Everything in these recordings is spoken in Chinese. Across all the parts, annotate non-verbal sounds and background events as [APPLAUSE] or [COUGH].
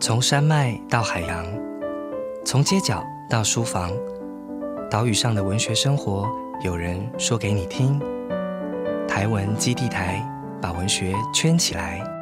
从山脉到海洋，从街角到书房，岛屿上的文学生活，有人说给你听。台文基地台把文学圈起来。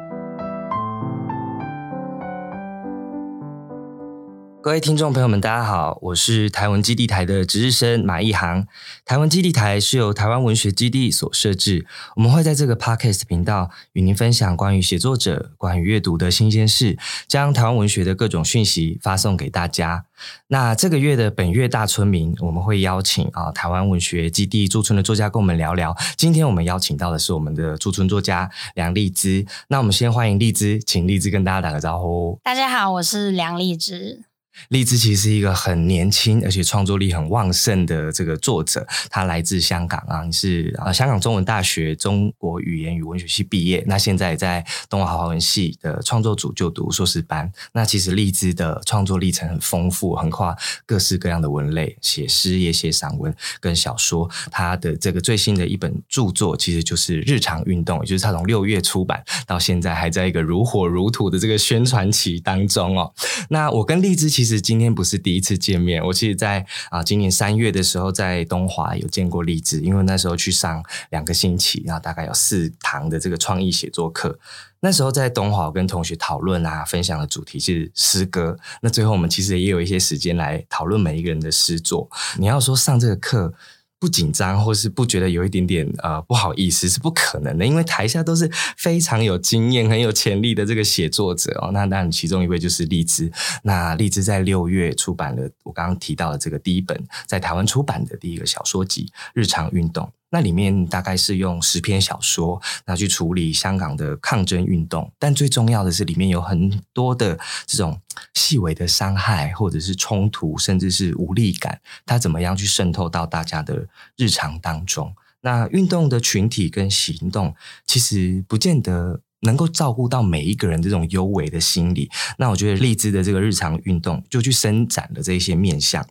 各位听众朋友们，大家好，我是台湾基地台的值日生马一航。台湾基地台是由台湾文学基地所设置，我们会在这个 podcast 频道与您分享关于写作者、关于阅读的新鲜事，将台湾文学的各种讯息发送给大家。那这个月的本月大村民，我们会邀请啊台湾文学基地驻村的作家跟我们聊聊。今天我们邀请到的是我们的驻村作家梁丽芝。那我们先欢迎丽芝，请丽芝跟大家打个招呼。大家好，我是梁丽芝。荔枝其实是一个很年轻而且创作力很旺盛的这个作者，他来自香港啊，是啊香港中文大学中国语言与文学系毕业，那现在在东华华文系的创作组就读硕士班。那其实荔枝的创作历程很丰富，横跨各式各样的文类，写诗也写散文跟小说。他的这个最新的一本著作其实就是《日常运动》，也就是他从六月出版到现在还在一个如火如荼的这个宣传期当中哦。那我跟荔枝其实。其实今天不是第一次见面，我其实，在啊今年三月的时候，在东华有见过荔枝，因为那时候去上两个星期，然后大概有四堂的这个创意写作课。那时候在东华跟同学讨论啊，分享的主题是诗歌。那最后我们其实也有一些时间来讨论每一个人的诗作。你要说上这个课。不紧张，或是不觉得有一点点呃不好意思，是不可能的，因为台下都是非常有经验、很有潜力的这个写作者哦。那那，其中一位就是荔枝。那荔枝在六月出版了我刚刚提到的这个第一本在台湾出版的第一个小说集《日常运动》。那里面大概是用十篇小说，那去处理香港的抗争运动，但最重要的是里面有很多的这种细微的伤害，或者是冲突，甚至是无力感，它怎么样去渗透到大家的日常当中？那运动的群体跟行动，其实不见得能够照顾到每一个人这种幽微的心理。那我觉得荔枝的这个日常运动，就去伸展了这些面向。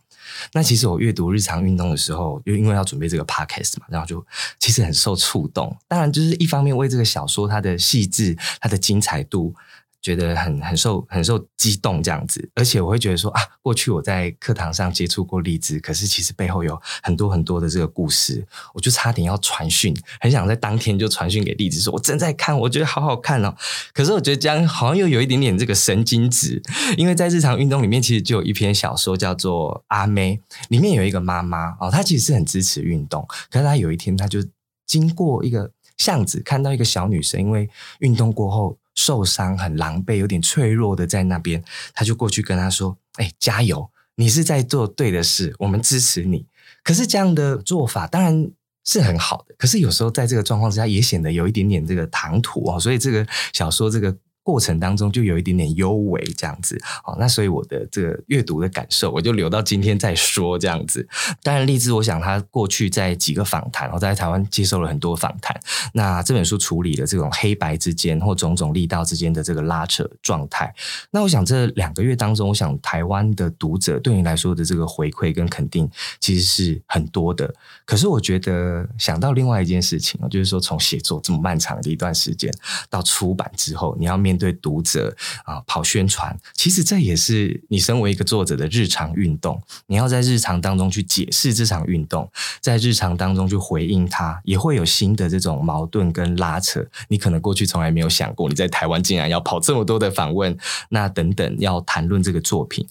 那其实我阅读日常运动的时候，就因为要准备这个 podcast 嘛，然后就其实很受触动。当然，就是一方面为这个小说它的细致、它的精彩度。觉得很很受很受激动这样子，而且我会觉得说啊，过去我在课堂上接触过荔枝，可是其实背后有很多很多的这个故事，我就差点要传讯，很想在当天就传讯给荔枝，说我正在看，我觉得好好看哦。可是我觉得这样好像又有一点点这个神经质，因为在日常运动里面，其实就有一篇小说叫做《阿妹》，里面有一个妈妈哦，她其实是很支持运动，可是她有一天，她就经过一个巷子，看到一个小女生，因为运动过后。受伤很狼狈，有点脆弱的在那边，他就过去跟他说：“哎，加油！你是在做对的事，我们支持你。”可是这样的做法当然是很好的，可是有时候在这个状况之下，也显得有一点点这个唐突哦。所以这个小说这个。过程当中就有一点点幽微这样子，好，那所以我的这个阅读的感受，我就留到今天再说这样子。当然，荔枝，我想他过去在几个访谈，我在台湾接受了很多访谈。那这本书处理了这种黑白之间或种种力道之间的这个拉扯状态。那我想这两个月当中，我想台湾的读者对你来说的这个回馈跟肯定其实是很多的。可是我觉得想到另外一件事情啊，就是说从写作这么漫长的一段时间到出版之后，你要面对读者啊，跑宣传，其实这也是你身为一个作者的日常运动。你要在日常当中去解释这场运动，在日常当中去回应它，也会有新的这种矛盾跟拉扯。你可能过去从来没有想过，你在台湾竟然要跑这么多的访问，那等等要谈论这个作品。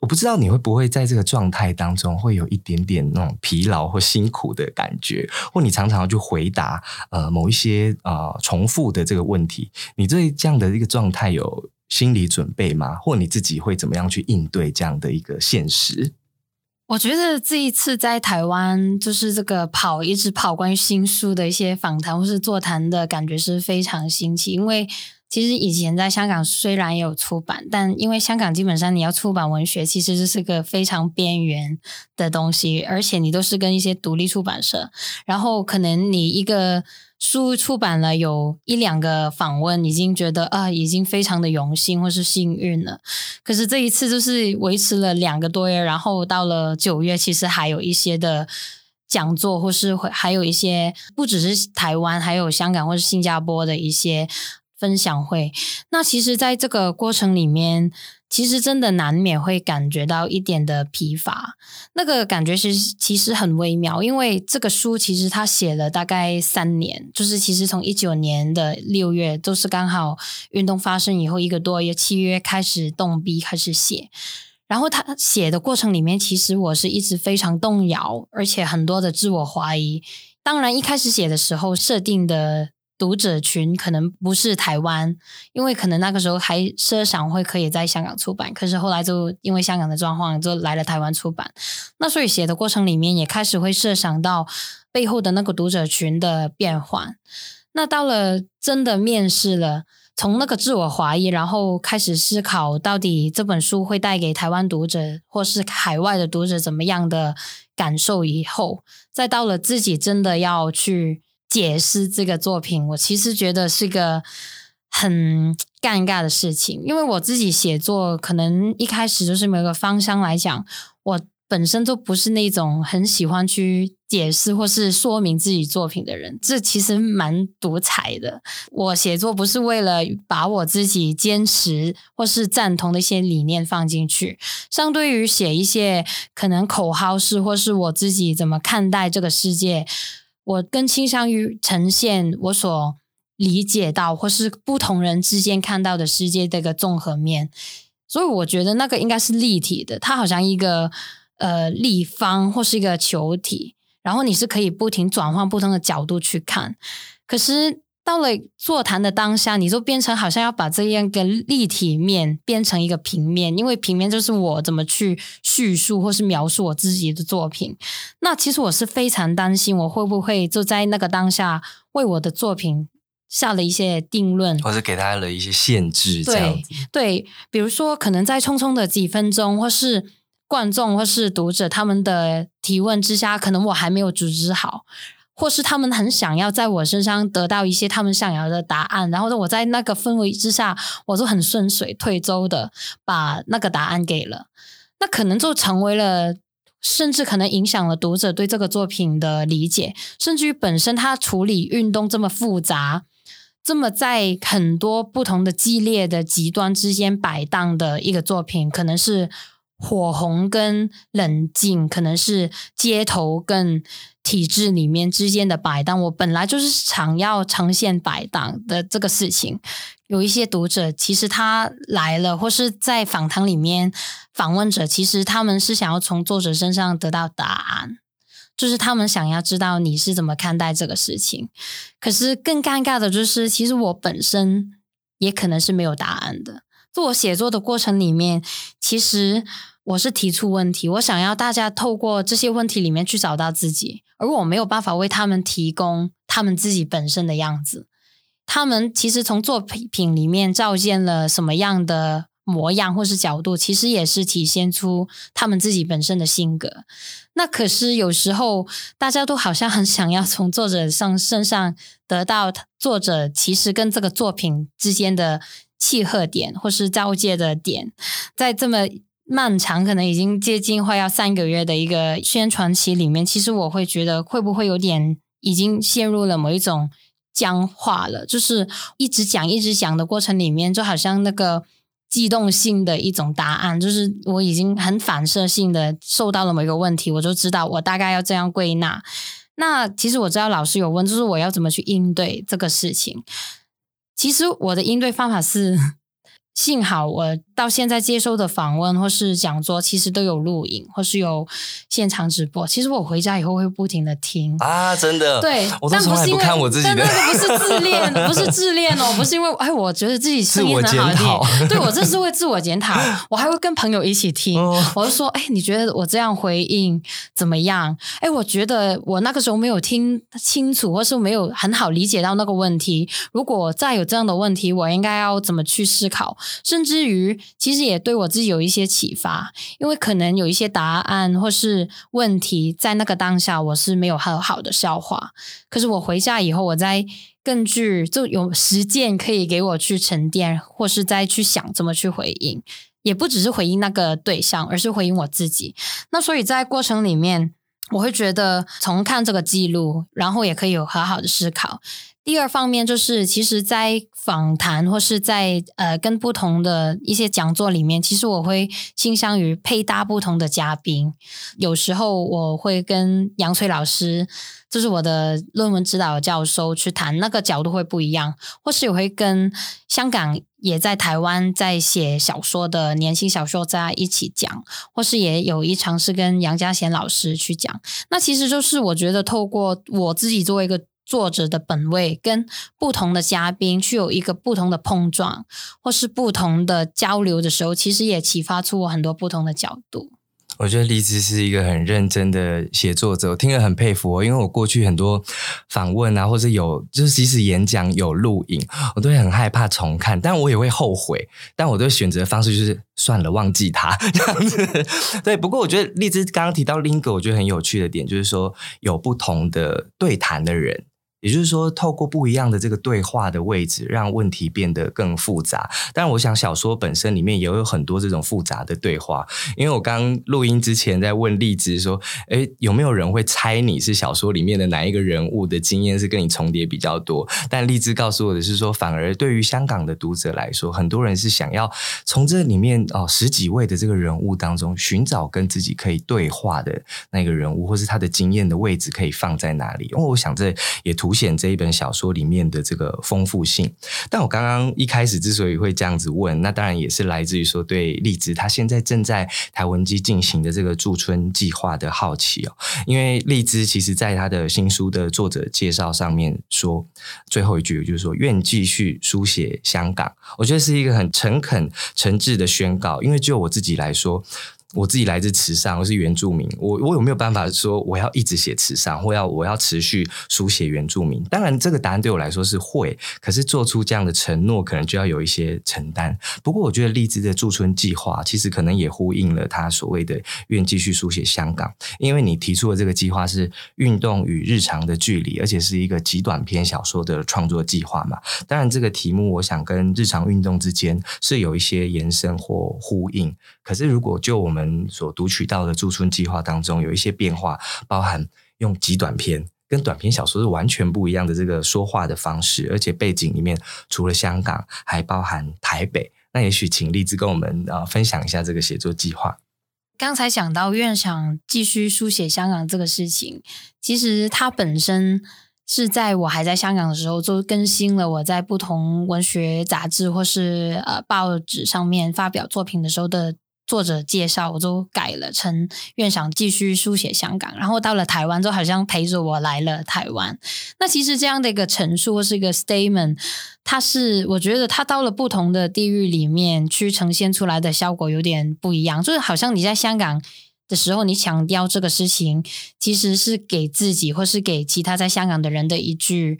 我不知道你会不会在这个状态当中会有一点点那种疲劳或辛苦的感觉，或你常常要去回答呃某一些呃重复的这个问题，你对这样的一个状态有心理准备吗？或你自己会怎么样去应对这样的一个现实？我觉得这一次在台湾就是这个跑一直跑关于新书的一些访谈或是座谈的感觉是非常新奇，因为。其实以前在香港虽然也有出版，但因为香港基本上你要出版文学，其实这是个非常边缘的东西，而且你都是跟一些独立出版社，然后可能你一个书出版了有一两个访问，已经觉得啊，已经非常的荣幸或是幸运了。可是这一次就是维持了两个多月，然后到了九月，其实还有一些的讲座，或是会还有一些不只是台湾，还有香港或是新加坡的一些。分享会。那其实，在这个过程里面，其实真的难免会感觉到一点的疲乏。那个感觉是其实很微妙，因为这个书其实他写了大概三年，就是其实从一九年的六月，都是刚好运动发生以后一个多月，七月开始动笔开始写。然后他写的过程里面，其实我是一直非常动摇，而且很多的自我怀疑。当然，一开始写的时候设定的读者群可能不是台湾，因为可能那个时候还设想会可以在香港出版，可是后来就因为香港的状况，就来了台湾出版。那所以写的过程里面也开始会设想到背后的那个读者群的变换。那到了真的面试了。从那个自我怀疑，然后开始思考，到底这本书会带给台湾读者或是海外的读者怎么样的感受？以后再到了自己真的要去解释这个作品，我其实觉得是个很尴尬的事情，因为我自己写作可能一开始就是没有个方向来讲，我。本身就不是那种很喜欢去解释或是说明自己作品的人，这其实蛮独裁的。我写作不是为了把我自己坚持或是赞同的一些理念放进去，相对于写一些可能口号式或是我自己怎么看待这个世界，我更倾向于呈现我所理解到或是不同人之间看到的世界这个综合面。所以我觉得那个应该是立体的，它好像一个。呃，立方或是一个球体，然后你是可以不停转换不同的角度去看。可是到了座谈的当下，你就变成好像要把这样一个立体面变成一个平面，因为平面就是我怎么去叙述或是描述我自己的作品。那其实我是非常担心，我会不会就在那个当下为我的作品下了一些定论，或者给他了一些限制？对对，比如说可能在匆匆的几分钟，或是。观众或是读者他们的提问之下，可能我还没有组织好，或是他们很想要在我身上得到一些他们想要的答案，然后，我在那个氛围之下，我就很顺水推舟的把那个答案给了，那可能就成为了，甚至可能影响了读者对这个作品的理解，甚至于本身他处理运动这么复杂，这么在很多不同的激烈的极端之间摆荡的一个作品，可能是。火红跟冷静，可能是街头跟体制里面之间的摆荡。我本来就是想要呈现摆荡的这个事情。有一些读者其实他来了，或是在访谈里面访问者，其实他们是想要从作者身上得到答案，就是他们想要知道你是怎么看待这个事情。可是更尴尬的就是，其实我本身也可能是没有答案的。做写作的过程里面，其实。我是提出问题，我想要大家透过这些问题里面去找到自己，而我没有办法为他们提供他们自己本身的样子。他们其实从作品里面照见了什么样的模样或是角度，其实也是体现出他们自己本身的性格。那可是有时候大家都好像很想要从作者上身上得到作者其实跟这个作品之间的契合点或是交界的点，在这么。漫长，可能已经接近快要三个月的一个宣传期里面，其实我会觉得会不会有点已经陷入了某一种僵化了？就是一直讲一直讲的过程里面，就好像那个机动性的一种答案，就是我已经很反射性的受到了某一个问题，我就知道我大概要这样归纳。那其实我知道老师有问，就是我要怎么去应对这个事情。其实我的应对方法是。幸好我到现在接受的访问或是讲座，其实都有录影或是有现场直播。其实我回家以后会不停的听啊，真的。对，但不是因为看我自己的，那个不是自恋，[LAUGHS] 不是自恋哦，不是因为哎，我觉得自己声音很好听。对我这是会自我检讨，[LAUGHS] 我还会跟朋友一起听。我就说，哎，你觉得我这样回应怎么样？哎，我觉得我那个时候没有听清楚，或是没有很好理解到那个问题。如果再有这样的问题，我应该要怎么去思考？甚至于，其实也对我自己有一些启发，因为可能有一些答案或是问题，在那个当下我是没有很好的消化。可是我回家以后，我在根据就有实践可以给我去沉淀，或是再去想怎么去回应，也不只是回应那个对象，而是回应我自己。那所以在过程里面，我会觉得从看这个记录，然后也可以有很好的思考。第二方面就是，其实，在访谈或是在呃跟不同的一些讲座里面，其实我会倾向于配搭不同的嘉宾。有时候我会跟杨翠老师，就是我的论文指导教授去谈，那个角度会不一样；或是我会跟香港也在台湾在写小说的年轻小说家一起讲，或是也有一场是跟杨家贤老师去讲。那其实就是我觉得透过我自己作为一个。作者的本位跟不同的嘉宾去有一个不同的碰撞，或是不同的交流的时候，其实也启发出我很多不同的角度。我觉得荔枝是一个很认真的写作者，我听了很佩服哦。因为我过去很多访问啊，或者有就是即使演讲有录影，我都会很害怕重看，但我也会后悔。但我都选择的方式就是算了，忘记他 [LAUGHS] 这样子。对，不过我觉得荔枝刚刚提到另一个我觉得很有趣的点，就是说有不同的对谈的人。也就是说，透过不一样的这个对话的位置，让问题变得更复杂。但我想，小说本身里面也有很多这种复杂的对话。因为我刚录音之前在问荔枝说：“哎，有没有人会猜你是小说里面的哪一个人物的经验是跟你重叠比较多？”但荔枝告诉我的是说，反而对于香港的读者来说，很多人是想要从这里面哦十几位的这个人物当中寻找跟自己可以对话的那个人物，或是他的经验的位置可以放在哪里？因为我想这也图。凸显这一本小说里面的这个丰富性，但我刚刚一开始之所以会这样子问，那当然也是来自于说对荔枝他现在正在台文基进行的这个驻村计划的好奇哦。因为荔枝其实在他的新书的作者介绍上面说，最后一句就是说愿继续书写香港，我觉得是一个很诚恳诚挚的宣告。因为就我自己来说。我自己来自慈善，我是原住民。我我有没有办法说我要一直写慈善，或要我要持续书写原住民？当然，这个答案对我来说是会。可是做出这样的承诺，可能就要有一些承担。不过，我觉得荔枝的驻村计划其实可能也呼应了他所谓的愿继续书写香港。因为你提出的这个计划是运动与日常的距离，而且是一个极短篇小说的创作计划嘛。当然，这个题目我想跟日常运动之间是有一些延伸或呼应。可是，如果就我们所读取到的驻村计划当中，有一些变化，包含用极短篇，跟短篇小说是完全不一样的这个说话的方式，而且背景里面除了香港，还包含台北。那也许请荔枝跟我们啊分享一下这个写作计划。刚才讲到院长继续书写香港这个事情，其实它本身。是在我还在香港的时候，就更新了我在不同文学杂志或是呃报纸上面发表作品的时候的作者介绍，我都改了成愿想继续书写香港。然后到了台湾，就好像陪着我来了台湾。那其实这样的一个陈述或是一个 statement，它是我觉得它到了不同的地域里面去呈现出来的效果有点不一样，就是好像你在香港。的时候，你强调这个事情，其实是给自己或是给其他在香港的人的一句，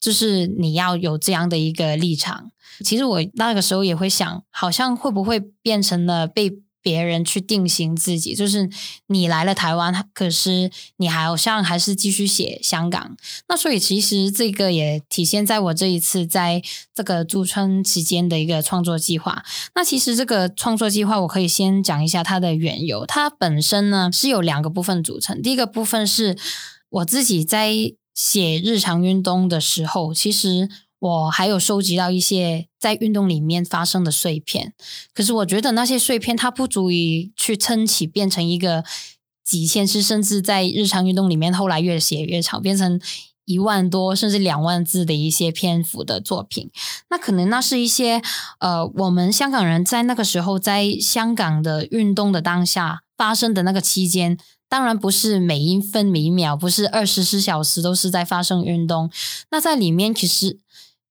就是你要有这样的一个立场。其实我那个时候也会想，好像会不会变成了被。别人去定型自己，就是你来了台湾，可是你还好像还是继续写香港。那所以其实这个也体现在我这一次在这个驻村期间的一个创作计划。那其实这个创作计划，我可以先讲一下它的缘由。它本身呢是有两个部分组成。第一个部分是我自己在写日常运动的时候，其实。我还有收集到一些在运动里面发生的碎片，可是我觉得那些碎片它不足以去撑起变成一个几千字，甚至在日常运动里面后来越写越长，变成一万多甚至两万字的一些篇幅的作品。那可能那是一些呃，我们香港人在那个时候在香港的运动的当下发生的那个期间。当然不是每一分每一秒，不是二十四小时都是在发生运动。那在里面其实。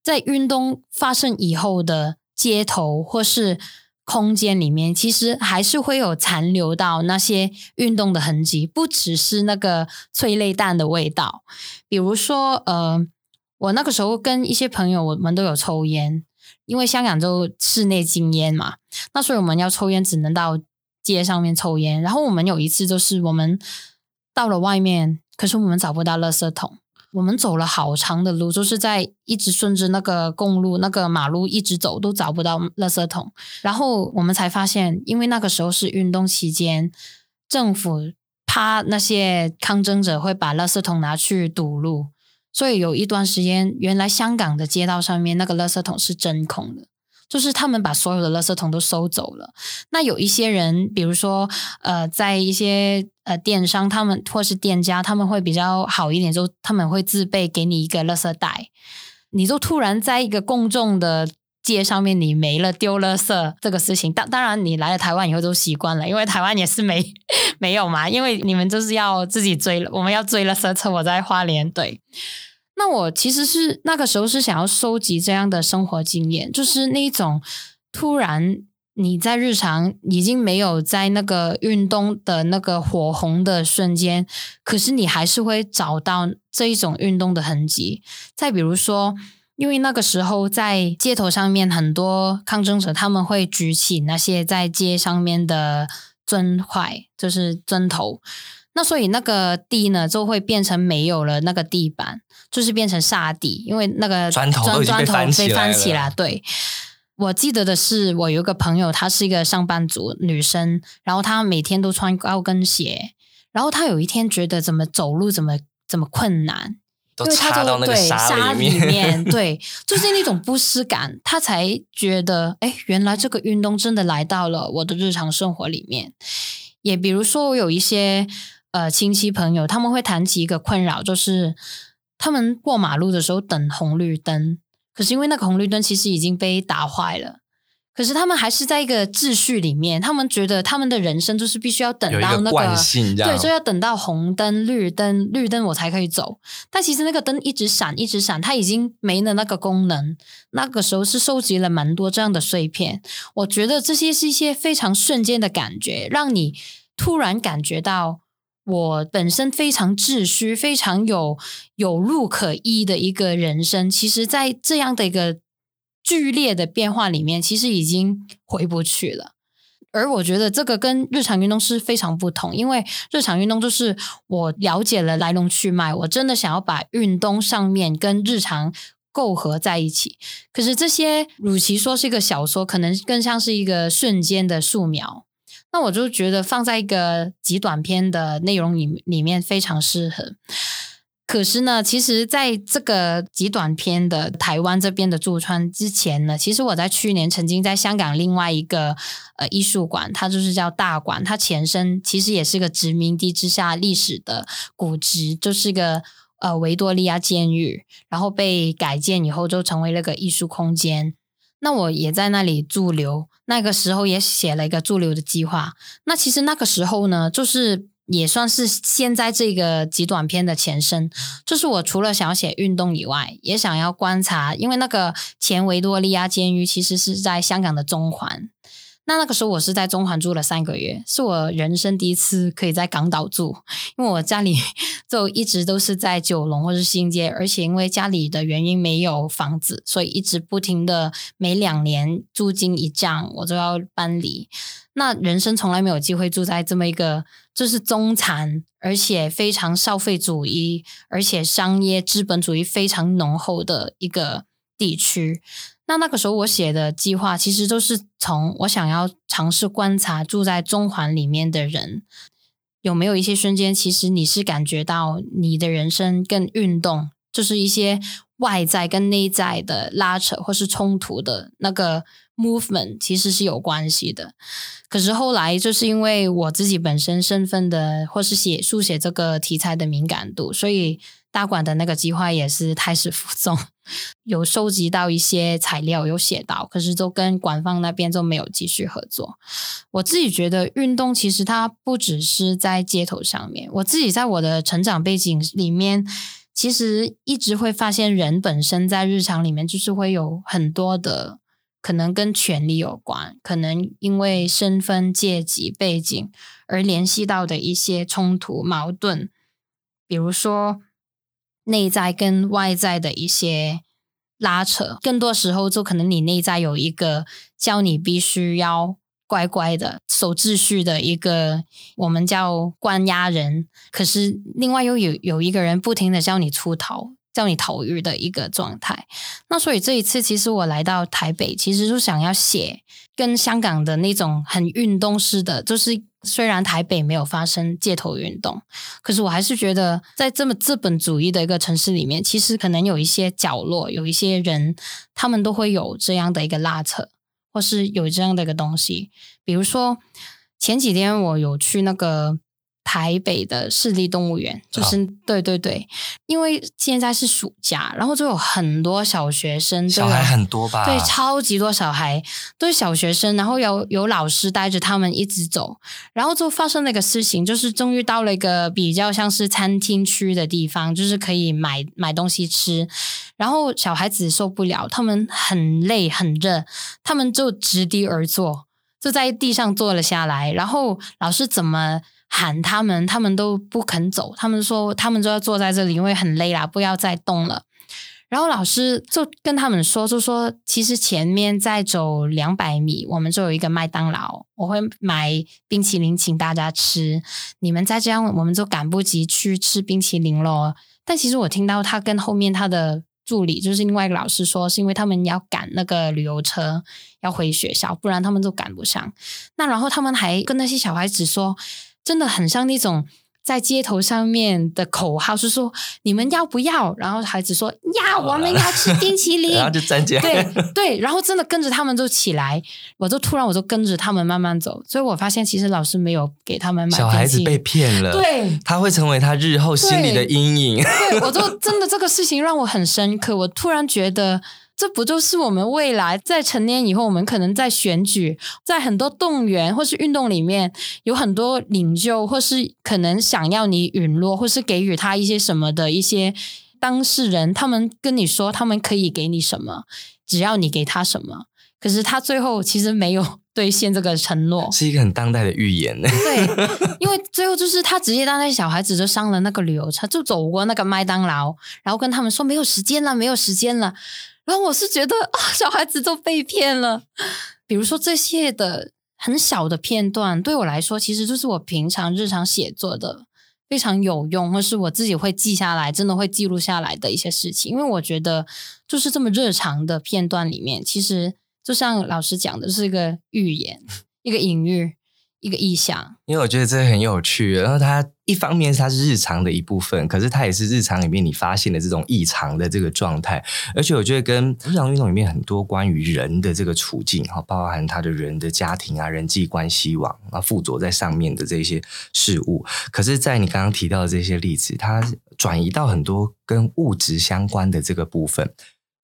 在运动发生以后的街头或是空间里面，其实还是会有残留到那些运动的痕迹，不只是那个催泪弹的味道。比如说，呃，我那个时候跟一些朋友，我们都有抽烟，因为香港就室内禁烟嘛，那所以我们要抽烟只能到街上面抽烟。然后我们有一次就是我们到了外面，可是我们找不到垃圾桶。我们走了好长的路，就是在一直顺着那个公路、那个马路一直走，都找不到垃圾桶。然后我们才发现，因为那个时候是运动期间，政府怕那些抗争者会把垃圾桶拿去堵路，所以有一段时间，原来香港的街道上面那个垃圾桶是真空的，就是他们把所有的垃圾桶都收走了。那有一些人，比如说呃，在一些呃电商，他们或是店家，他们会比较好一点，就他们会自备给你一个垃圾袋。你就突然在一个公众的街上面，你没了丢垃圾这个事情，当当然你来了台湾以后都习惯了，因为台湾也是没 [LAUGHS] 没有嘛，因为你们就是要自己追，我们要追垃圾车。我在花莲对。那我其实是那个时候是想要收集这样的生活经验，就是那种突然你在日常已经没有在那个运动的那个火红的瞬间，可是你还是会找到这一种运动的痕迹。再比如说，因为那个时候在街头上面，很多抗争者他们会举起那些在街上面的砖块，就是砖头。那所以那个地呢，就会变成没有了那个地板，就是变成沙地，因为那个砖头砖头被翻起来。对，我记得的是，我有一个朋友，她是一个上班族女生，然后她每天都穿高跟鞋，然后她有一天觉得怎么走路怎么怎么困难，因为她就对沙里面，[LAUGHS] 对，就是那种不适感，她才觉得，哎，原来这个运动真的来到了我的日常生活里面。也比如说，我有一些。呃，亲戚朋友他们会谈起一个困扰，就是他们过马路的时候等红绿灯，可是因为那个红绿灯其实已经被打坏了，可是他们还是在一个秩序里面，他们觉得他们的人生就是必须要等到那个对，就要等到红灯、绿灯、绿灯我才可以走。但其实那个灯一直闪，一直闪，它已经没了那个功能。那个时候是收集了蛮多这样的碎片，我觉得这些是一些非常瞬间的感觉，让你突然感觉到。我本身非常秩序、非常有有路可依的一个人生，其实，在这样的一个剧烈的变化里面，其实已经回不去了。而我觉得这个跟日常运动是非常不同，因为日常运动就是我了解了来龙去脉，我真的想要把运动上面跟日常构合在一起。可是这些，与其说是一个小说，可能更像是一个瞬间的素描。那我就觉得放在一个极短篇的内容里里面非常适合。可是呢，其实在这个极短篇的台湾这边的驻川之前呢，其实我在去年曾经在香港另外一个呃艺术馆，它就是叫大馆，它前身其实也是个殖民地之下历史的古迹，就是个呃维多利亚监狱，然后被改建以后就成为了个艺术空间。那我也在那里驻留。那个时候也写了一个驻留的计划。那其实那个时候呢，就是也算是现在这个极短篇的前身。就是我除了想要写运动以外，也想要观察，因为那个前维多利亚监狱其实是在香港的中环。那那个时候我是在中环住了三个月，是我人生第一次可以在港岛住，因为我家里 [LAUGHS] 就一直都是在九龙或是新街，而且因为家里的原因没有房子，所以一直不停的每两年租金一降，我就要搬离。那人生从来没有机会住在这么一个就是中产，而且非常消费主义，而且商业资本主义非常浓厚的一个地区。那那个时候我写的计划，其实都是从我想要尝试观察住在中环里面的人，有没有一些瞬间，其实你是感觉到你的人生跟运动，就是一些外在跟内在的拉扯或是冲突的那个 movement，其实是有关系的。可是后来就是因为我自己本身身份的，或是写书写这个题材的敏感度，所以。大馆的那个计划也是胎死腹中，[LAUGHS] 有收集到一些材料，有写到，可是都跟官方那边就没有继续合作。我自己觉得运动其实它不只是在街头上面，我自己在我的成长背景里面，其实一直会发现人本身在日常里面就是会有很多的可能跟权力有关，可能因为身份、阶级、背景而联系到的一些冲突、矛盾，比如说。内在跟外在的一些拉扯，更多时候就可能你内在有一个叫你必须要乖乖的守秩序的一个，我们叫关押人。可是另外又有有一个人不停的叫你出逃，叫你逃狱的一个状态。那所以这一次其实我来到台北，其实就想要写跟香港的那种很运动式的，就是虽然台北没有发生街头运动，可是我还是觉得，在这么资本主义的一个城市里面，其实可能有一些角落，有一些人，他们都会有这样的一个拉扯，或是有这样的一个东西。比如说前几天我有去那个。台北的市立动物园，就是对对对，因为现在是暑假，然后就有很多小学生，小孩很多吧？对，超级多小孩都是小学生，然后有有老师带着他们一直走，然后就发生了一个事情，就是终于到了一个比较像是餐厅区的地方，就是可以买买东西吃，然后小孩子受不了，他们很累很热，他们就直地而坐，就在地上坐了下来，然后老师怎么？喊他们，他们都不肯走。他们说，他们就要坐在这里，因为很累啦，不要再动了。然后老师就跟他们说，就说其实前面再走两百米，我们就有一个麦当劳，我会买冰淇淋请大家吃。你们再这样，我们就赶不及去吃冰淇淋咯。但其实我听到他跟后面他的助理，就是另外一个老师说，是因为他们要赶那个旅游车要回学校，不然他们就赶不上。那然后他们还跟那些小孩子说。真的很像那种在街头上面的口号，是说你们要不要？然后孩子说要，我们要吃冰淇淋，[LAUGHS] 然后就站起来，对对，然后真的跟着他们就起来，我就突然我就跟着他们慢慢走，所以我发现其实老师没有给他们买小孩子被骗了，对，他会成为他日后心里的阴影。[LAUGHS] 对，我就真的这个事情让我很深刻，我突然觉得。这不就是我们未来在成年以后，我们可能在选举，在很多动员或是运动里面，有很多领袖，或是可能想要你陨落，或是给予他一些什么的一些当事人，他们跟你说他们可以给你什么，只要你给他什么。可是他最后其实没有 [LAUGHS] 兑现这个承诺，是一个很当代的预言呢。对，[LAUGHS] 因为最后就是他直接当那小孩子就上了那个旅游车，就走过那个麦当劳，然后跟他们说没有时间了，没有时间了。然后我是觉得啊，小孩子都被骗了。比如说这些的很小的片段，对我来说，其实就是我平常日常写作的非常有用，或是我自己会记下来，真的会记录下来的一些事情。因为我觉得，就是这么日常的片段里面，其实就像老师讲的，是一个寓言，一个隐喻。一个意象，因为我觉得这很有趣。然后它一方面它是日常的一部分，可是它也是日常里面你发现的这种异常的这个状态。而且我觉得跟日常运动里面很多关于人的这个处境，哈，包含他的人的家庭啊、人际关系网啊附着在上面的这些事物。可是，在你刚刚提到的这些例子，它转移到很多跟物质相关的这个部分。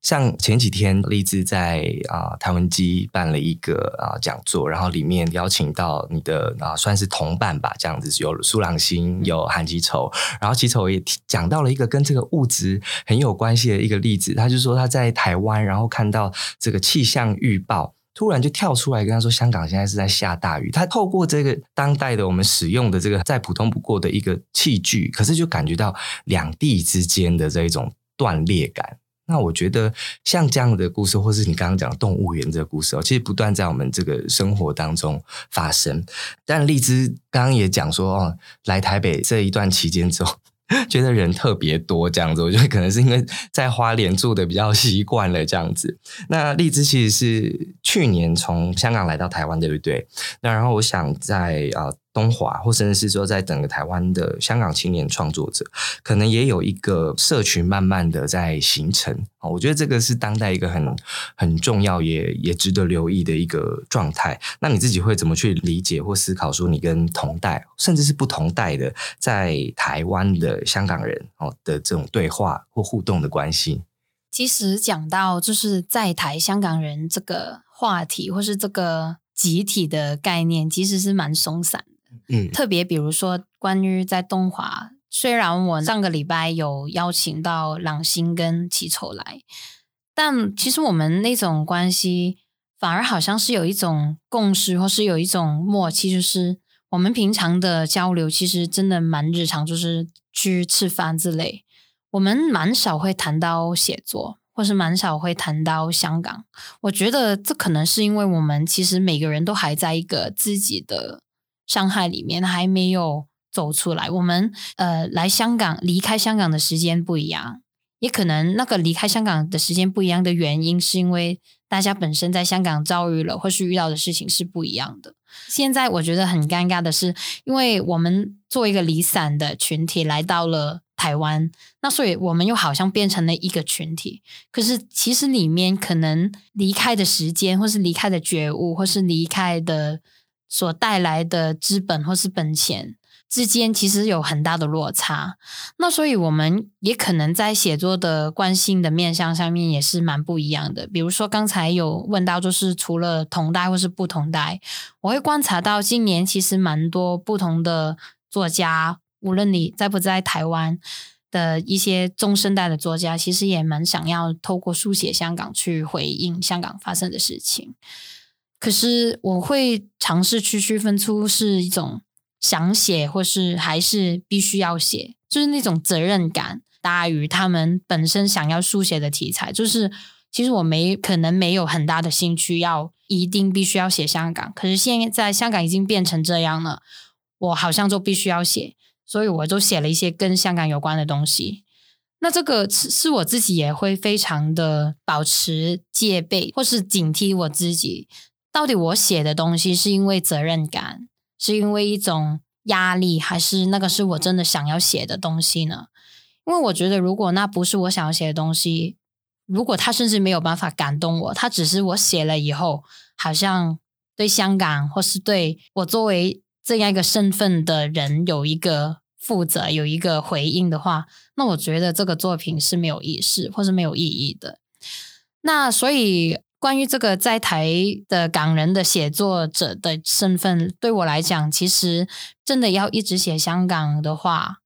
像前几天，荔枝在啊台湾机办了一个啊讲座，然后里面邀请到你的啊算是同伴吧，这样子有苏朗星，有韩吉丑，然后吉丑也讲到了一个跟这个物质很有关系的一个例子，他就说他在台湾，然后看到这个气象预报，突然就跳出来跟他说，香港现在是在下大雨。他透过这个当代的我们使用的这个再普通不过的一个器具，可是就感觉到两地之间的这一种断裂感。那我觉得像这样的故事，或是你刚刚讲动物园这个故事哦，其实不断在我们这个生活当中发生。但荔枝刚刚也讲说哦，来台北这一段期间之后。[LAUGHS] 觉得人特别多这样子，我觉得可能是因为在花莲住的比较习惯了这样子。那荔枝其实是去年从香港来到台湾，对不对？那然后我想在啊。东华，或甚至是说，在整个台湾的香港青年创作者，可能也有一个社群慢慢的在形成啊。我觉得这个是当代一个很很重要，也也值得留意的一个状态。那你自己会怎么去理解或思考，说你跟同代，甚至是不同代的，在台湾的香港人哦的这种对话或互动的关系？其实讲到就是在台香港人这个话题，或是这个集体的概念，其实是蛮松散。嗯，特别比如说，关于在东华，虽然我上个礼拜有邀请到朗星跟齐丑来，但其实我们那种关系反而好像是有一种共识，或是有一种默契，就是我们平常的交流其实真的蛮日常，就是去吃饭之类，我们蛮少会谈到写作，或是蛮少会谈到香港。我觉得这可能是因为我们其实每个人都还在一个自己的。伤害里面还没有走出来。我们呃来香港离开香港的时间不一样，也可能那个离开香港的时间不一样的原因，是因为大家本身在香港遭遇了或是遇到的事情是不一样的。现在我觉得很尴尬的是，因为我们做一个离散的群体来到了台湾，那所以我们又好像变成了一个群体。可是其实里面可能离开的时间，或是离开的觉悟，或是离开的所带来的资本或是本钱。之间其实有很大的落差，那所以我们也可能在写作的关心的面向上面也是蛮不一样的。比如说刚才有问到，就是除了同代或是不同代，我会观察到今年其实蛮多不同的作家，无论你在不在台湾的一些中生代的作家，其实也蛮想要透过书写香港去回应香港发生的事情。可是我会尝试去区分出是一种。想写，或是还是必须要写，就是那种责任感大于他们本身想要书写的题材。就是其实我没可能没有很大的兴趣要一定必须要写香港，可是现在香港已经变成这样了，我好像就必须要写，所以我就写了一些跟香港有关的东西。那这个是是我自己也会非常的保持戒备，或是警惕我自己，到底我写的东西是因为责任感。是因为一种压力，还是那个是我真的想要写的东西呢？因为我觉得，如果那不是我想要写的东西，如果他甚至没有办法感动我，他只是我写了以后，好像对香港或是对我作为这样一个身份的人有一个负责，有一个回应的话，那我觉得这个作品是没有意思或是没有意义的。那所以。关于这个在台的港人的写作者的身份，对我来讲，其实真的要一直写香港的话，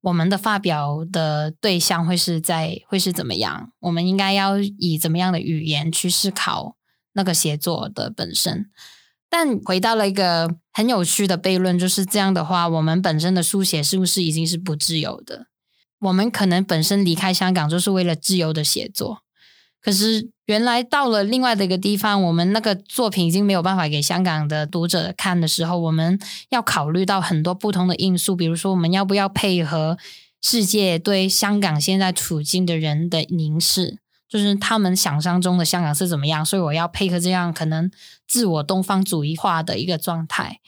我们的发表的对象会是在会是怎么样？我们应该要以怎么样的语言去思考那个写作的本身？但回到了一个很有趣的悖论，就是这样的话，我们本身的书写是不是已经是不自由的？我们可能本身离开香港就是为了自由的写作。可是原来到了另外的一个地方，我们那个作品已经没有办法给香港的读者看的时候，我们要考虑到很多不同的因素，比如说我们要不要配合世界对香港现在处境的人的凝视，就是他们想象中的香港是怎么样，所以我要配合这样可能自我东方主义化的一个状态。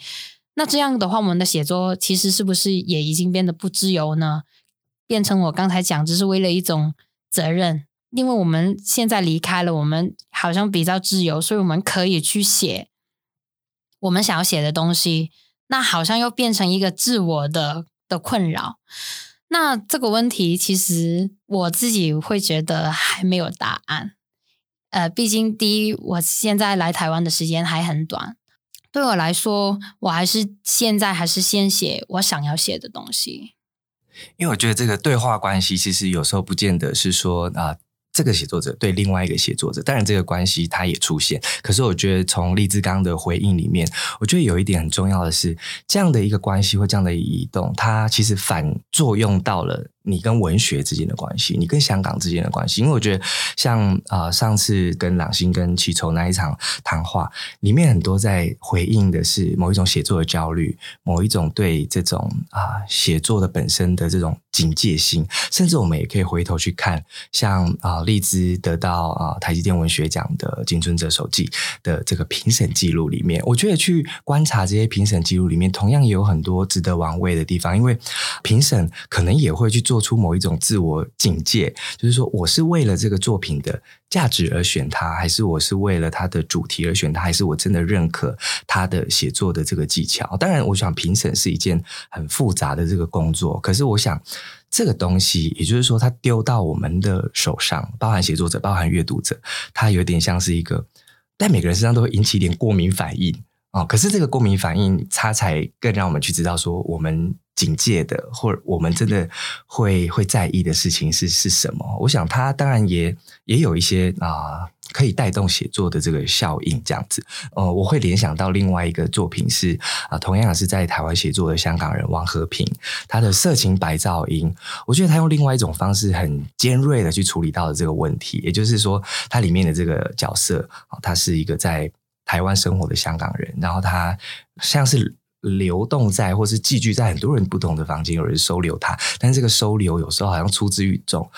那这样的话，我们的写作其实是不是也已经变得不自由呢？变成我刚才讲，只是为了一种责任。因为我们现在离开了，我们好像比较自由，所以我们可以去写我们想要写的东西。那好像又变成一个自我的的困扰。那这个问题，其实我自己会觉得还没有答案。呃，毕竟第一，我现在来台湾的时间还很短，对我来说，我还是现在还是先写我想要写的东西。因为我觉得这个对话关系，其实有时候不见得是说啊。这个写作者对另外一个写作者，当然这个关系他也出现。可是我觉得从荔枝刚的回应里面，我觉得有一点很重要的是，这样的一个关系或这样的移动，它其实反作用到了。你跟文学之间的关系，你跟香港之间的关系，因为我觉得像啊上次跟朗星跟齐筹那一场谈话，里面很多在回应的是某一种写作的焦虑，某一种对这种啊写作的本身的这种警戒心，甚至我们也可以回头去看，像啊荔枝得到啊台积电文学奖的金春哲手记的这个评审记录里面，我觉得去观察这些评审记录里面，同样也有很多值得玩味的地方，因为评审可能也会去做。做出某一种自我警戒，就是说，我是为了这个作品的价值而选它，还是我是为了它的主题而选它，还是我真的认可他的写作的这个技巧？当然，我想评审是一件很复杂的这个工作。可是，我想这个东西，也就是说，它丢到我们的手上，包含写作者，包含阅读者，它有点像是一个，在每个人身上都会引起一点过敏反应啊。可是，这个过敏反应，它才更让我们去知道说，我们。警戒的，或者我们真的会会在意的事情是是什么？我想，它当然也也有一些啊，可以带动写作的这个效应。这样子，呃，我会联想到另外一个作品是啊，同样是在台湾写作的香港人王和平，他的色情白噪音，我觉得他用另外一种方式很尖锐的去处理到了这个问题。也就是说，它里面的这个角色啊，他是一个在台湾生活的香港人，然后他像是。流动在或是寄居在很多人不同的房间，有人收留他，但是这个收留有时候好像出自于一种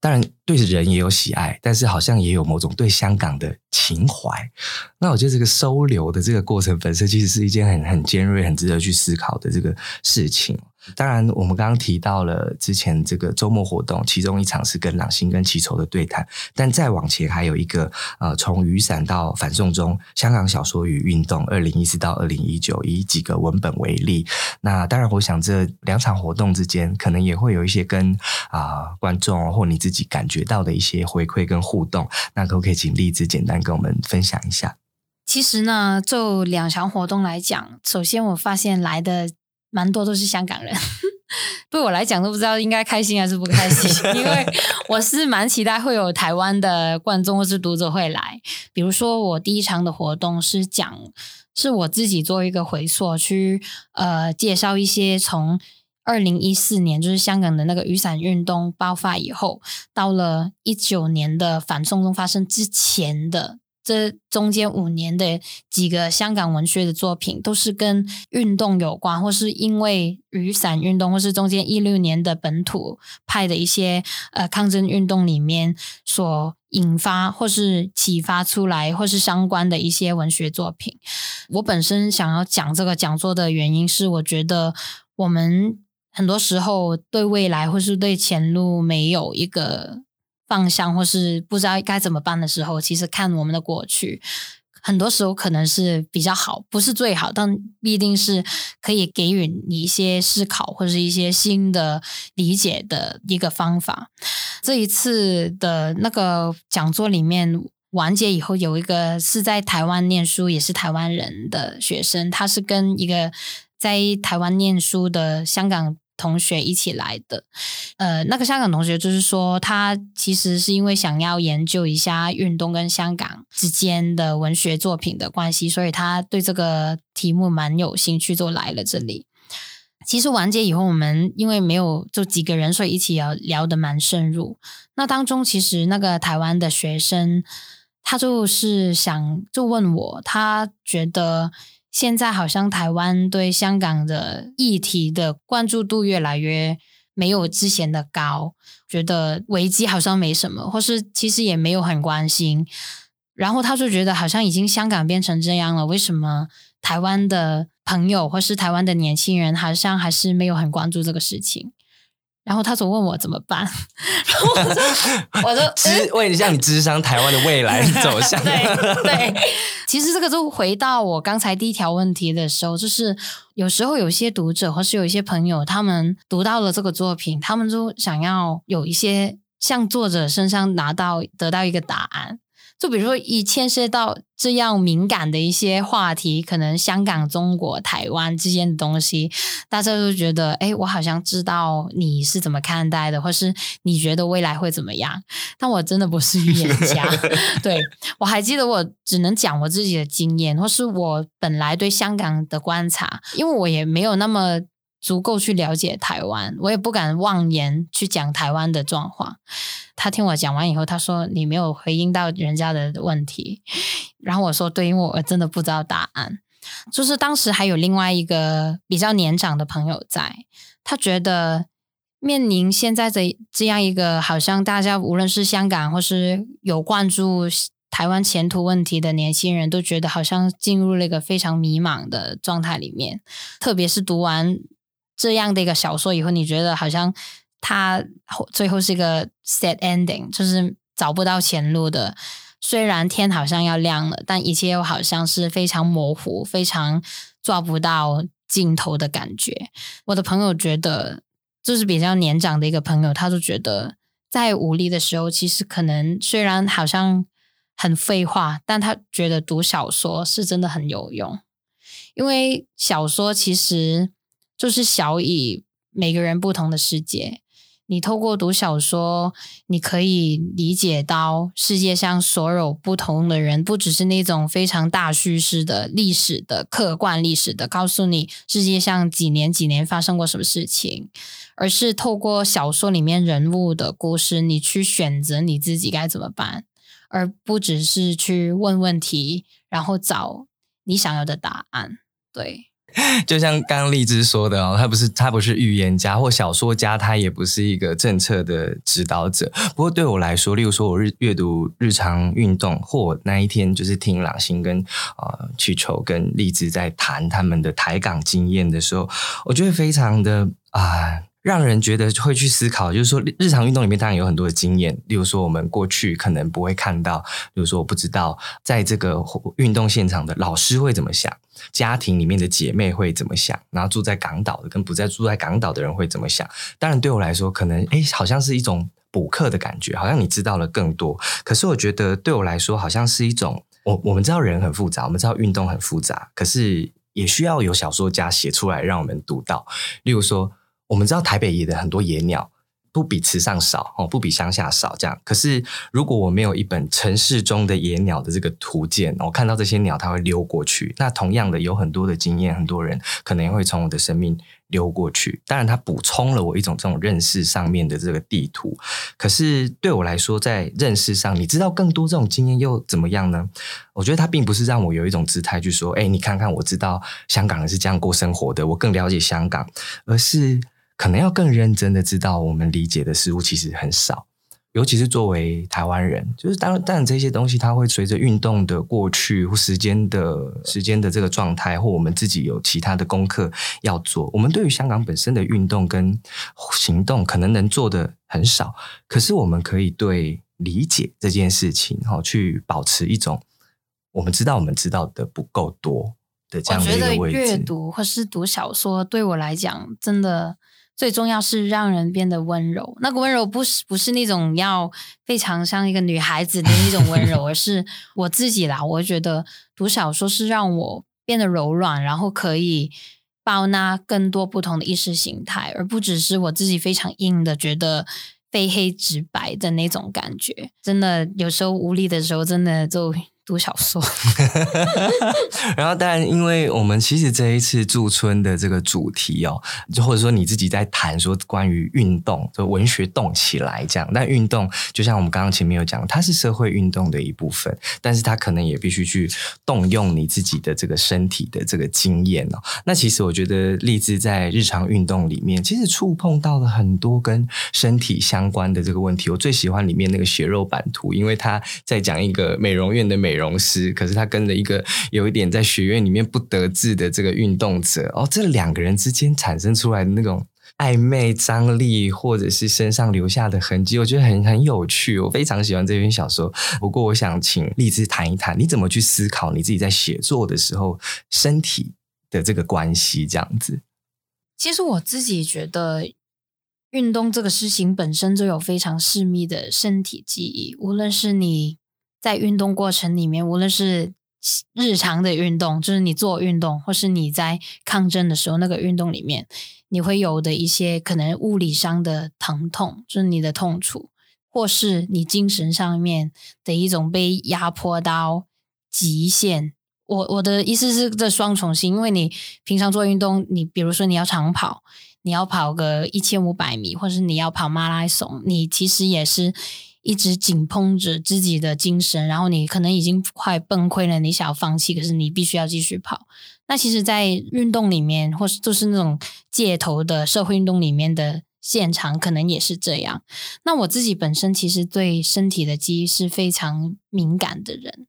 当然对人也有喜爱，但是好像也有某种对香港的情怀。那我觉得这个收留的这个过程本身，其实是一件很很尖锐、很值得去思考的这个事情。当然，我们刚刚提到了之前这个周末活动，其中一场是跟朗星跟齐筹的对谈，但再往前还有一个呃，从雨伞到反送中香港小说与运动，二零一四到二零一九，以几个文本为例。那当然，我想这两场活动之间，可能也会有一些跟啊观众或你自己感觉到的一些回馈跟互动。那可不可以请荔枝简单跟我们分享一下？其实呢，就两场活动来讲，首先我发现来的。蛮多都是香港人，[LAUGHS] 对我来讲都不知道应该开心还是不开心，[LAUGHS] 因为我是蛮期待会有台湾的观众或是读者会来。比如说，我第一场的活动是讲，是我自己做一个回溯，去呃介绍一些从二零一四年就是香港的那个雨伞运动爆发以后，到了一九年的反送中发生之前的。这中间五年的几个香港文学的作品，都是跟运动有关，或是因为雨伞运动，或是中间一六年的本土派的一些呃抗争运动里面所引发或是启发出来，或是相关的一些文学作品。我本身想要讲这个讲座的原因是，我觉得我们很多时候对未来或是对前路没有一个。方向或是不知道该怎么办的时候，其实看我们的过去，很多时候可能是比较好，不是最好，但必定是可以给予你一些思考或者是一些新的理解的一个方法。这一次的那个讲座里面完结以后，有一个是在台湾念书，也是台湾人的学生，他是跟一个在台湾念书的香港。同学一起来的，呃，那个香港同学就是说，他其实是因为想要研究一下运动跟香港之间的文学作品的关系，所以他对这个题目蛮有兴趣，就来了这里。其实完结以后，我们因为没有就几个人，所以一起聊聊得蛮深入。那当中其实那个台湾的学生，他就是想就问我，他觉得。现在好像台湾对香港的议题的关注度越来越没有之前的高，觉得危机好像没什么，或是其实也没有很关心。然后他就觉得好像已经香港变成这样了，为什么台湾的朋友或是台湾的年轻人好像还是没有很关注这个事情？然后他总问我怎么办，然后我说 [LAUGHS] 我就支为了向你智商台湾的未来 [LAUGHS] 走向。[LAUGHS] 对对，其实这个就回到我刚才第一条问题的时候，就是有时候有些读者或是有一些朋友，他们读到了这个作品，他们就想要有一些向作者身上拿到得到一个答案。就比如说，一牵涉到这样敏感的一些话题，可能香港、中国、台湾之间的东西，大家都觉得，哎，我好像知道你是怎么看待的，或是你觉得未来会怎么样？但我真的不是预言家，[LAUGHS] 对我还记得，我只能讲我自己的经验，或是我本来对香港的观察，因为我也没有那么。足够去了解台湾，我也不敢妄言去讲台湾的状况。他听我讲完以后，他说：“你没有回应到人家的问题。”然后我说：“对，因为我真的不知道答案。”就是当时还有另外一个比较年长的朋友在，他觉得面临现在的这样一个，好像大家无论是香港或是有关注台湾前途问题的年轻人都觉得好像进入了一个非常迷茫的状态里面，特别是读完。这样的一个小说以后，你觉得好像他最后是一个 sad ending，就是找不到前路的。虽然天好像要亮了，但一切又好像是非常模糊、非常抓不到尽头的感觉。我的朋友觉得，就是比较年长的一个朋友，他就觉得在无力的时候，其实可能虽然好像很废话，但他觉得读小说是真的很有用，因为小说其实。就是小以每个人不同的世界，你透过读小说，你可以理解到世界上所有不同的人，不只是那种非常大叙事的历史的客观历史的，告诉你世界上几年几年发生过什么事情，而是透过小说里面人物的故事，你去选择你自己该怎么办，而不只是去问问题，然后找你想要的答案。对。就像刚刚荔枝说的哦，他不是他不是预言家或小说家，他也不是一个政策的指导者。不过对我来说，例如说我日阅读日常运动，或那一天就是听朗星跟啊曲球跟荔枝在谈他们的台港经验的时候，我觉得非常的啊。让人觉得会去思考，就是说日常运动里面当然有很多的经验，例如说我们过去可能不会看到，比如说我不知道在这个运动现场的老师会怎么想，家庭里面的姐妹会怎么想，然后住在港岛的跟不在住在港岛的人会怎么想。当然对我来说，可能诶好像是一种补课的感觉，好像你知道了更多。可是我觉得对我来说，好像是一种我我们知道人很复杂，我们知道运动很复杂，可是也需要有小说家写出来让我们读到，例如说。我们知道台北野的很多野鸟不比池上少哦，不比乡下少这样。可是如果我没有一本城市中的野鸟的这个图鉴，我看到这些鸟它会溜过去。那同样的有很多的经验，很多人可能也会从我的生命溜过去。当然，它补充了我一种这种认识上面的这个地图。可是对我来说，在认识上，你知道更多这种经验又怎么样呢？我觉得它并不是让我有一种姿态去说，哎，你看看，我知道香港人是这样过生活的，我更了解香港，而是。可能要更认真的知道，我们理解的事物其实很少，尤其是作为台湾人，就是当然当然这些东西，它会随着运动的过去或时间的时间的这个状态，或我们自己有其他的功课要做。我们对于香港本身的运动跟行动，可能能做的很少，可是我们可以对理解这件事情，哈，去保持一种我们知道我们知道的不够多的这样的一个位置。阅读或是读小说，对我来讲，真的。最重要是让人变得温柔，那个温柔不是不是那种要非常像一个女孩子的那种温柔，而是我自己啦。我觉得读小说是让我变得柔软，然后可以包纳更多不同的意识形态，而不只是我自己非常硬的觉得非黑即白的那种感觉。真的有时候无力的时候，真的就。读小说，[LAUGHS] [LAUGHS] 然后当然，因为我们其实这一次驻村的这个主题哦，就或者说你自己在谈说关于运动，就文学动起来这样。但运动就像我们刚刚前面有讲，它是社会运动的一部分，但是它可能也必须去动用你自己的这个身体的这个经验哦。那其实我觉得励志在日常运动里面，其实触碰到了很多跟身体相关的这个问题。我最喜欢里面那个血肉版图，因为他在讲一个美容院的美。美容师，可是他跟了一个有一点在学院里面不得志的这个运动者哦，这两个人之间产生出来的那种暧昧张力，或者是身上留下的痕迹，我觉得很很有趣。我非常喜欢这篇小说。不过，我想请荔枝谈一谈，你怎么去思考你自己在写作的时候身体的这个关系？这样子，其实我自己觉得，运动这个事情本身就有非常细密的身体记忆，无论是你。在运动过程里面，无论是日常的运动，就是你做运动，或是你在抗争的时候，那个运动里面，你会有的一些可能物理上的疼痛，就是你的痛楚，或是你精神上面的一种被压迫到极限。我我的意思是这双重性，因为你平常做运动，你比如说你要长跑，你要跑个一千五百米，或是你要跑马拉松，你其实也是。一直紧绷着自己的精神，然后你可能已经快崩溃了，你想要放弃，可是你必须要继续跑。那其实，在运动里面，或是就是那种街头的社会运动里面的现场，可能也是这样。那我自己本身其实对身体的记忆是非常敏感的人，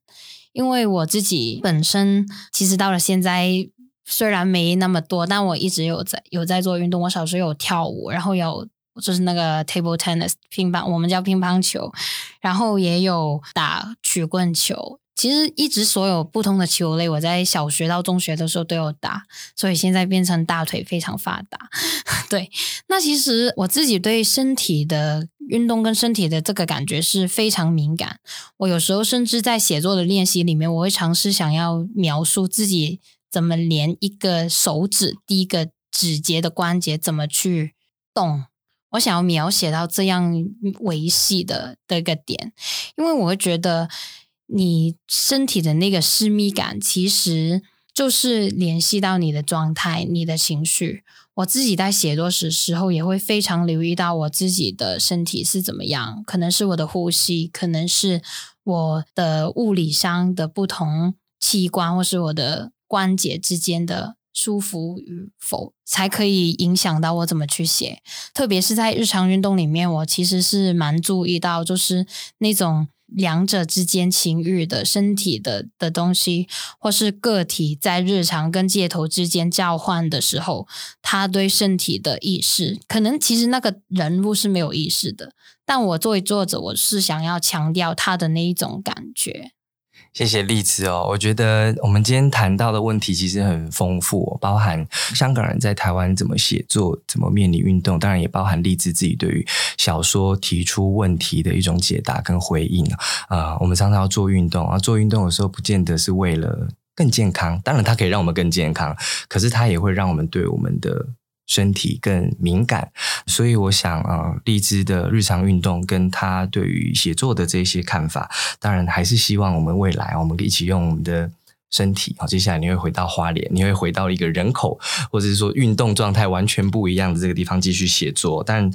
因为我自己本身其实到了现在，虽然没那么多，但我一直有在有在做运动。我小时候有跳舞，然后有。就是那个 table tennis 乒乓，我们叫乒乓球，然后也有打曲棍球。其实一直所有不同的球类，我在小学到中学的时候都有打，所以现在变成大腿非常发达。[LAUGHS] 对，那其实我自己对身体的运动跟身体的这个感觉是非常敏感。我有时候甚至在写作的练习里面，我会尝试想要描述自己怎么连一个手指第一个指节的关节怎么去动。我想要描写到这样维系的的一个点，因为我会觉得你身体的那个私密感，其实就是联系到你的状态、你的情绪。我自己在写作时时候，也会非常留意到我自己的身体是怎么样，可能是我的呼吸，可能是我的物理上的不同器官，或是我的关节之间的。舒服与否，才可以影响到我怎么去写。特别是在日常运动里面，我其实是蛮注意到，就是那种两者之间情欲的身体的的东西，或是个体在日常跟街头之间交换的时候，他对身体的意识，可能其实那个人物是没有意识的，但我作为作者，我是想要强调他的那一种感觉。谢谢荔枝哦，我觉得我们今天谈到的问题其实很丰富，包含香港人在台湾怎么写作、怎么面临运动，当然也包含荔枝自己对于小说提出问题的一种解答跟回应啊。我们常常要做运动啊，做运动的时候不见得是为了更健康，当然它可以让我们更健康，可是它也会让我们对我们的。身体更敏感，所以我想啊，荔枝的日常运动跟他对于写作的这些看法，当然还是希望我们未来我们一起用我们的身体好，接下来你会回到花莲，你会回到一个人口或者是说运动状态完全不一样的这个地方继续写作，但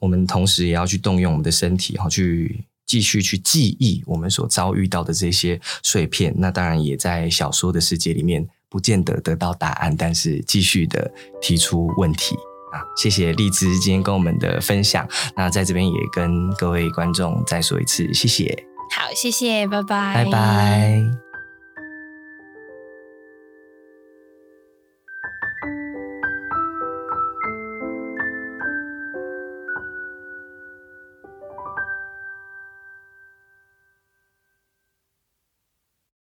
我们同时也要去动用我们的身体好去继续去记忆我们所遭遇到的这些碎片。那当然也在小说的世界里面。不见得得到答案，但是继续的提出问题啊！谢谢荔枝今天跟我们的分享。那在这边也跟各位观众再说一次，谢谢。好，谢谢，拜拜，拜拜。